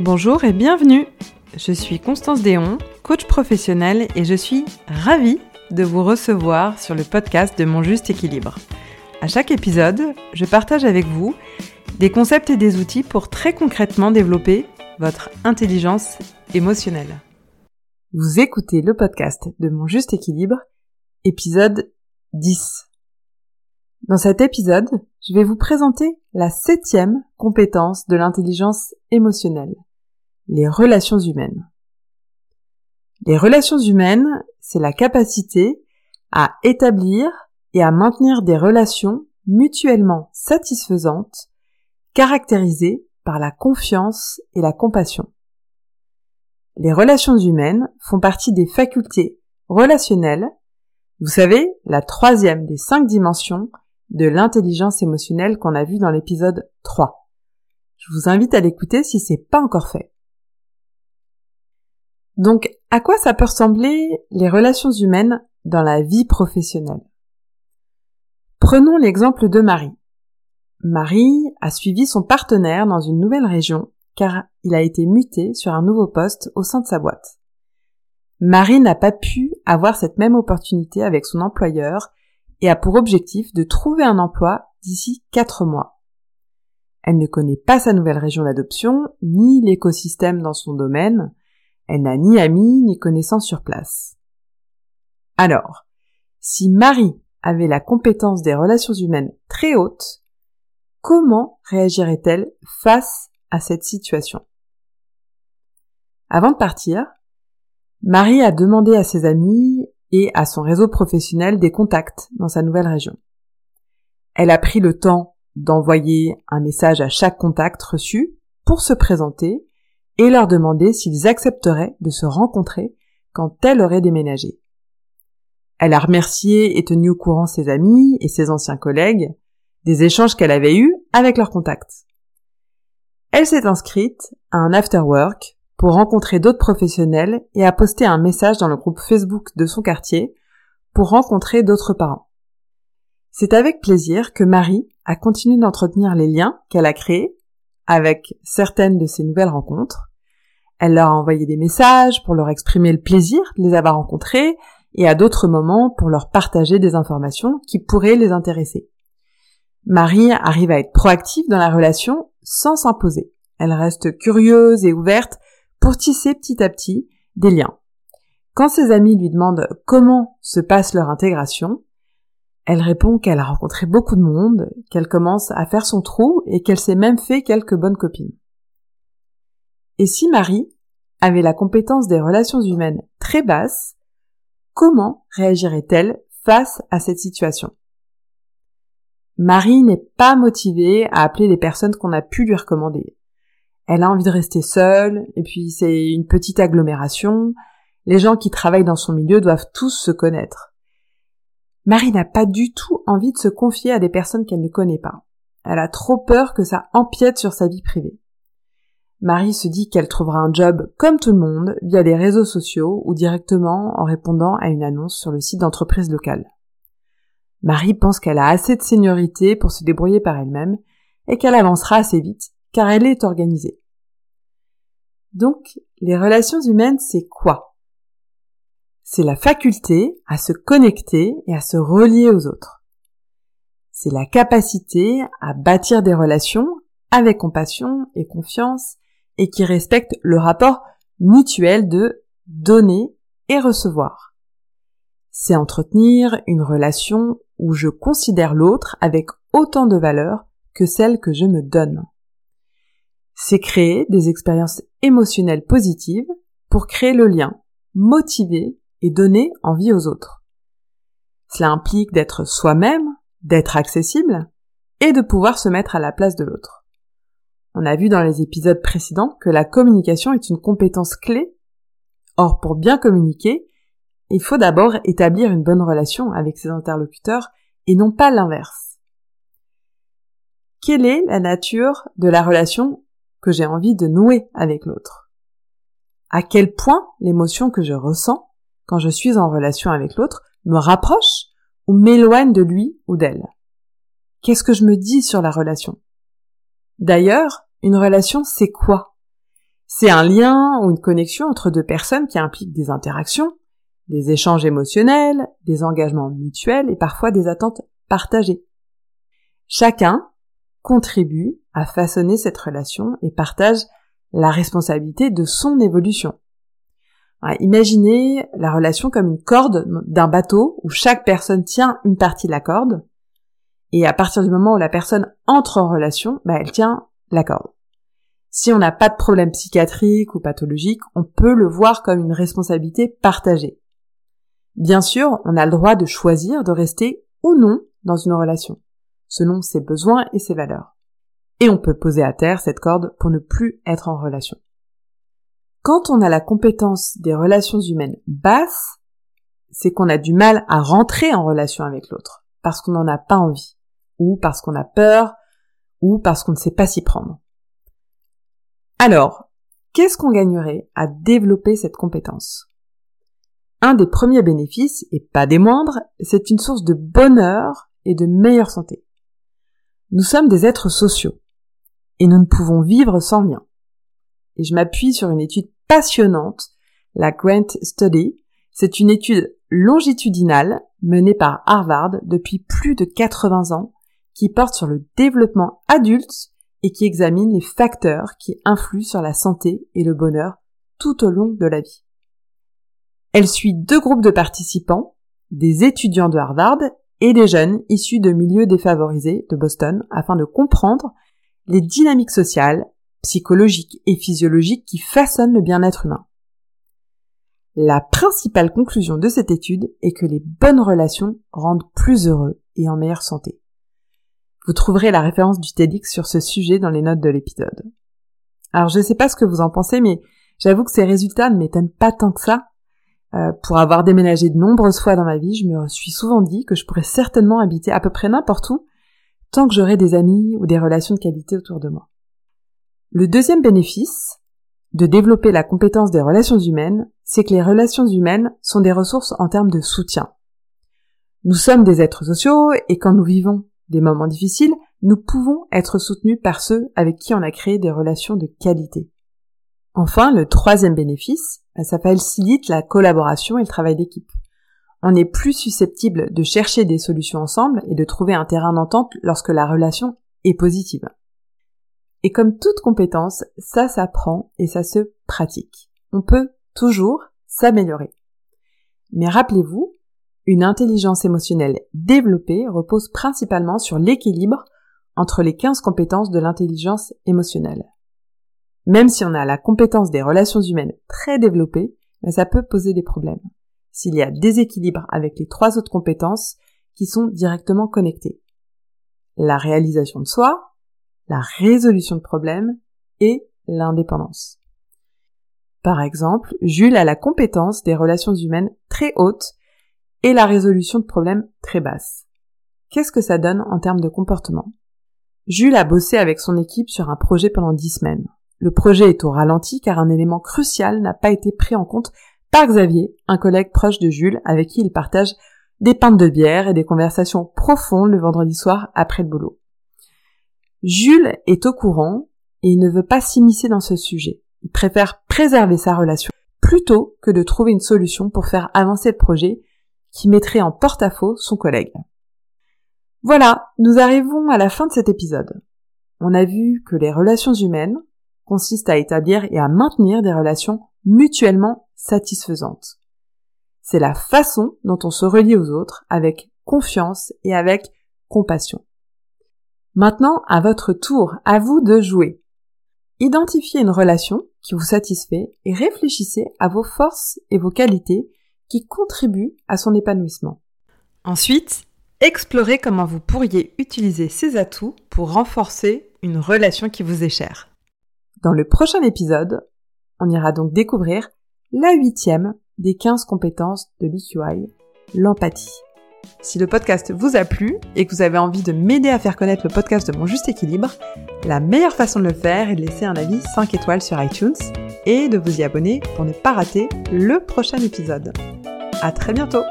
Bonjour et bienvenue. Je suis Constance Déon, coach professionnel et je suis ravie de vous recevoir sur le podcast de Mon Juste Équilibre. À chaque épisode, je partage avec vous des concepts et des outils pour très concrètement développer votre intelligence émotionnelle. Vous écoutez le podcast de Mon Juste Équilibre, épisode 10. Dans cet épisode, je vais vous présenter la septième compétence de l'intelligence émotionnelle, les relations humaines. Les relations humaines, c'est la capacité à établir et à maintenir des relations mutuellement satisfaisantes, caractérisées par la confiance et la compassion. Les relations humaines font partie des facultés relationnelles, vous savez, la troisième des cinq dimensions de l'intelligence émotionnelle qu'on a vu dans l'épisode 3. Je vous invite à l'écouter si c'est pas encore fait. Donc, à quoi ça peut ressembler les relations humaines dans la vie professionnelle? Prenons l'exemple de Marie. Marie a suivi son partenaire dans une nouvelle région car il a été muté sur un nouveau poste au sein de sa boîte. Marie n'a pas pu avoir cette même opportunité avec son employeur et a pour objectif de trouver un emploi d'ici quatre mois. Elle ne connaît pas sa nouvelle région d'adoption, ni l'écosystème dans son domaine, elle n'a ni amis ni connaissances sur place. Alors, si Marie avait la compétence des relations humaines très haute, comment réagirait-elle face à cette situation? Avant de partir, Marie a demandé à ses amis à son réseau professionnel des contacts dans sa nouvelle région. Elle a pris le temps d'envoyer un message à chaque contact reçu pour se présenter et leur demander s'ils accepteraient de se rencontrer quand elle aurait déménagé. Elle a remercié et tenu au courant ses amis et ses anciens collègues des échanges qu'elle avait eus avec leurs contacts. Elle s'est inscrite à un after-work pour rencontrer d'autres professionnels et a posté un message dans le groupe Facebook de son quartier pour rencontrer d'autres parents. C'est avec plaisir que Marie a continué d'entretenir les liens qu'elle a créés avec certaines de ses nouvelles rencontres. Elle leur a envoyé des messages pour leur exprimer le plaisir de les avoir rencontrés et à d'autres moments pour leur partager des informations qui pourraient les intéresser. Marie arrive à être proactive dans la relation sans s'imposer. Elle reste curieuse et ouverte pour tisser petit à petit des liens. Quand ses amis lui demandent comment se passe leur intégration, elle répond qu'elle a rencontré beaucoup de monde, qu'elle commence à faire son trou et qu'elle s'est même fait quelques bonnes copines. Et si Marie avait la compétence des relations humaines très basse, comment réagirait-elle face à cette situation? Marie n'est pas motivée à appeler les personnes qu'on a pu lui recommander. Elle a envie de rester seule, et puis c'est une petite agglomération, les gens qui travaillent dans son milieu doivent tous se connaître. Marie n'a pas du tout envie de se confier à des personnes qu'elle ne connaît pas. Elle a trop peur que ça empiète sur sa vie privée. Marie se dit qu'elle trouvera un job comme tout le monde via les réseaux sociaux ou directement en répondant à une annonce sur le site d'entreprise locale. Marie pense qu'elle a assez de seniorité pour se débrouiller par elle-même et qu'elle avancera assez vite car elle est organisée. Donc, les relations humaines, c'est quoi? C'est la faculté à se connecter et à se relier aux autres. C'est la capacité à bâtir des relations avec compassion et confiance et qui respectent le rapport mutuel de donner et recevoir. C'est entretenir une relation où je considère l'autre avec autant de valeur que celle que je me donne. C'est créer des expériences émotionnelles positives pour créer le lien, motiver et donner envie aux autres. Cela implique d'être soi-même, d'être accessible et de pouvoir se mettre à la place de l'autre. On a vu dans les épisodes précédents que la communication est une compétence clé. Or, pour bien communiquer, il faut d'abord établir une bonne relation avec ses interlocuteurs et non pas l'inverse. Quelle est la nature de la relation que j'ai envie de nouer avec l'autre. À quel point l'émotion que je ressens quand je suis en relation avec l'autre, me rapproche ou m'éloigne de lui ou d'elle? Qu'est-ce que je me dis sur la relation? D'ailleurs, une relation, c'est quoi? C'est un lien ou une connexion entre deux personnes qui implique des interactions, des échanges émotionnels, des engagements mutuels et parfois des attentes partagées. Chacun contribue à façonner cette relation et partage la responsabilité de son évolution. Imaginez la relation comme une corde d'un bateau où chaque personne tient une partie de la corde et à partir du moment où la personne entre en relation, bah, elle tient la corde. Si on n'a pas de problème psychiatrique ou pathologique, on peut le voir comme une responsabilité partagée. Bien sûr, on a le droit de choisir de rester ou non dans une relation, selon ses besoins et ses valeurs. Et on peut poser à terre cette corde pour ne plus être en relation. Quand on a la compétence des relations humaines basses, c'est qu'on a du mal à rentrer en relation avec l'autre, parce qu'on n'en a pas envie ou parce qu'on a peur, ou parce qu'on ne sait pas s'y prendre. Alors, qu'est-ce qu'on gagnerait à développer cette compétence? Un des premiers bénéfices, et pas des moindres, c'est une source de bonheur et de meilleure santé. Nous sommes des êtres sociaux, et nous ne pouvons vivre sans lien. Et je m'appuie sur une étude passionnante, la Grant Study. C'est une étude longitudinale menée par Harvard depuis plus de 80 ans qui porte sur le développement adulte et qui examine les facteurs qui influent sur la santé et le bonheur tout au long de la vie. Elle suit deux groupes de participants, des étudiants de Harvard et des jeunes issus de milieux défavorisés de Boston afin de comprendre les dynamiques sociales, psychologiques et physiologiques qui façonnent le bien-être humain. La principale conclusion de cette étude est que les bonnes relations rendent plus heureux et en meilleure santé. Vous trouverez la référence du TEDx sur ce sujet dans les notes de l'épisode. Alors je ne sais pas ce que vous en pensez, mais j'avoue que ces résultats ne m'étonnent pas tant que ça. Euh, pour avoir déménagé de nombreuses fois dans ma vie, je me suis souvent dit que je pourrais certainement habiter à peu près n'importe où, tant que j'aurais des amis ou des relations de qualité autour de moi. Le deuxième bénéfice de développer la compétence des relations humaines, c'est que les relations humaines sont des ressources en termes de soutien. Nous sommes des êtres sociaux et quand nous vivons des moments difficiles, nous pouvons être soutenus par ceux avec qui on a créé des relations de qualité. Enfin, le troisième bénéfice, ça facilite la collaboration et le travail d'équipe. On est plus susceptible de chercher des solutions ensemble et de trouver un terrain d'entente lorsque la relation est positive. Et comme toute compétence, ça s'apprend et ça se pratique. On peut toujours s'améliorer. Mais rappelez-vous, une intelligence émotionnelle développée repose principalement sur l'équilibre entre les 15 compétences de l'intelligence émotionnelle. Même si on a la compétence des relations humaines très développée, ben, ça peut poser des problèmes. S'il y a déséquilibre avec les trois autres compétences qui sont directement connectées. La réalisation de soi, la résolution de problèmes et l'indépendance. Par exemple, Jules a la compétence des relations humaines très haute et la résolution de problèmes très basse. Qu'est-ce que ça donne en termes de comportement? Jules a bossé avec son équipe sur un projet pendant dix semaines. Le projet est au ralenti car un élément crucial n'a pas été pris en compte par Xavier, un collègue proche de Jules avec qui il partage des pintes de bière et des conversations profondes le vendredi soir après le boulot. Jules est au courant et il ne veut pas s'immiscer dans ce sujet. Il préfère préserver sa relation plutôt que de trouver une solution pour faire avancer le projet qui mettrait en porte-à-faux son collègue. Voilà, nous arrivons à la fin de cet épisode. On a vu que les relations humaines consistent à établir et à maintenir des relations mutuellement satisfaisantes. C'est la façon dont on se relie aux autres avec confiance et avec compassion. Maintenant, à votre tour, à vous de jouer. Identifiez une relation qui vous satisfait et réfléchissez à vos forces et vos qualités qui contribue à son épanouissement. Ensuite, explorez comment vous pourriez utiliser ces atouts pour renforcer une relation qui vous est chère. Dans le prochain épisode, on ira donc découvrir la huitième des 15 compétences de l'EQI, l'empathie. Si le podcast vous a plu et que vous avez envie de m'aider à faire connaître le podcast de Mon Juste Équilibre, la meilleure façon de le faire est de laisser un avis 5 étoiles sur iTunes et de vous y abonner pour ne pas rater le prochain épisode. À très bientôt!